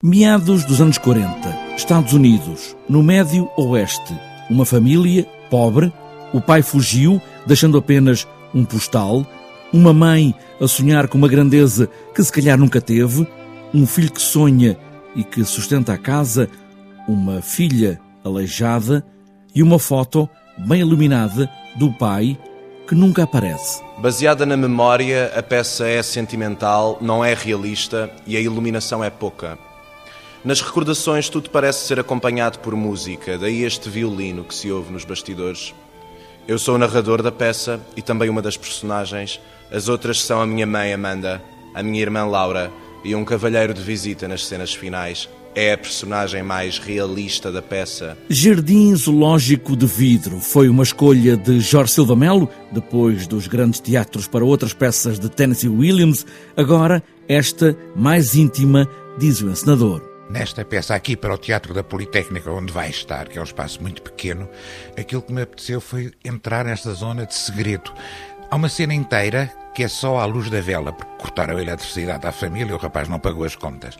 Meados dos anos 40, Estados Unidos, no Médio Oeste. Uma família pobre, o pai fugiu, deixando apenas um postal, uma mãe a sonhar com uma grandeza que se calhar nunca teve, um filho que sonha e que sustenta a casa, uma filha aleijada e uma foto bem iluminada do pai que nunca aparece. Baseada na memória, a peça é sentimental, não é realista e a iluminação é pouca. Nas recordações, tudo parece ser acompanhado por música, daí este violino que se ouve nos bastidores. Eu sou o narrador da peça e também uma das personagens. As outras são a minha mãe Amanda, a minha irmã Laura e um cavalheiro de visita nas cenas finais. É a personagem mais realista da peça. Jardim Zoológico de Vidro foi uma escolha de Jorge Silva Melo, depois dos grandes teatros para outras peças de Tennessee Williams. Agora, esta mais íntima, diz o encenador nesta peça aqui para o Teatro da Politécnica, onde vai estar, que é um espaço muito pequeno, aquilo que me apeteceu foi entrar nesta zona de segredo. Há uma cena inteira que é só à luz da vela, porque cortaram a eletricidade à família e o rapaz não pagou as contas.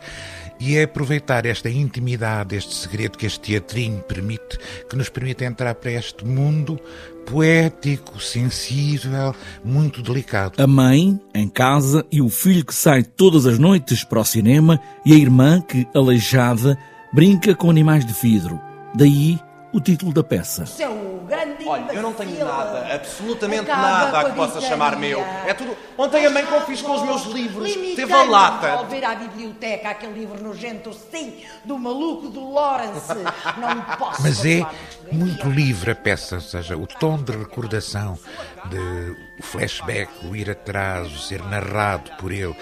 E é aproveitar esta intimidade, este segredo que este teatrinho permite, que nos permite entrar para este mundo poético, sensível, muito delicado. A mãe, em casa, e o filho que sai todas as noites para o cinema, e a irmã que, aleijada, brinca com animais de vidro. Daí o título da peça. Seu Olha, eu não tenho nada, absolutamente nada a que possa chamar meu. É tudo. Ontem a mãe confiscou os meus livros, teve a lata. devolver à biblioteca aquele livro nojento, sim, do maluco do Lawrence. Não posso. Mas é muito livre a peça, ou seja, o tom de recordação, de o flashback, o ir atrás, o ser narrado por ele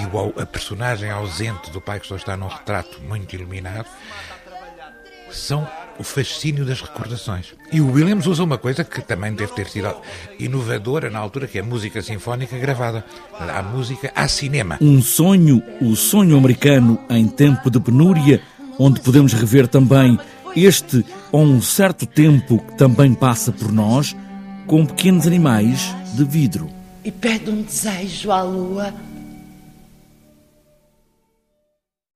e o, a personagem ausente do pai que só está num retrato muito iluminado são o fascínio das recordações. E o Williams usa uma coisa que também deve ter sido inovadora na altura, que é a música sinfónica gravada. Há música, há cinema. Um sonho, o sonho americano em tempo de penúria, onde podemos rever também este ou um certo tempo que também passa por nós, com pequenos animais de vidro. E pede um desejo à lua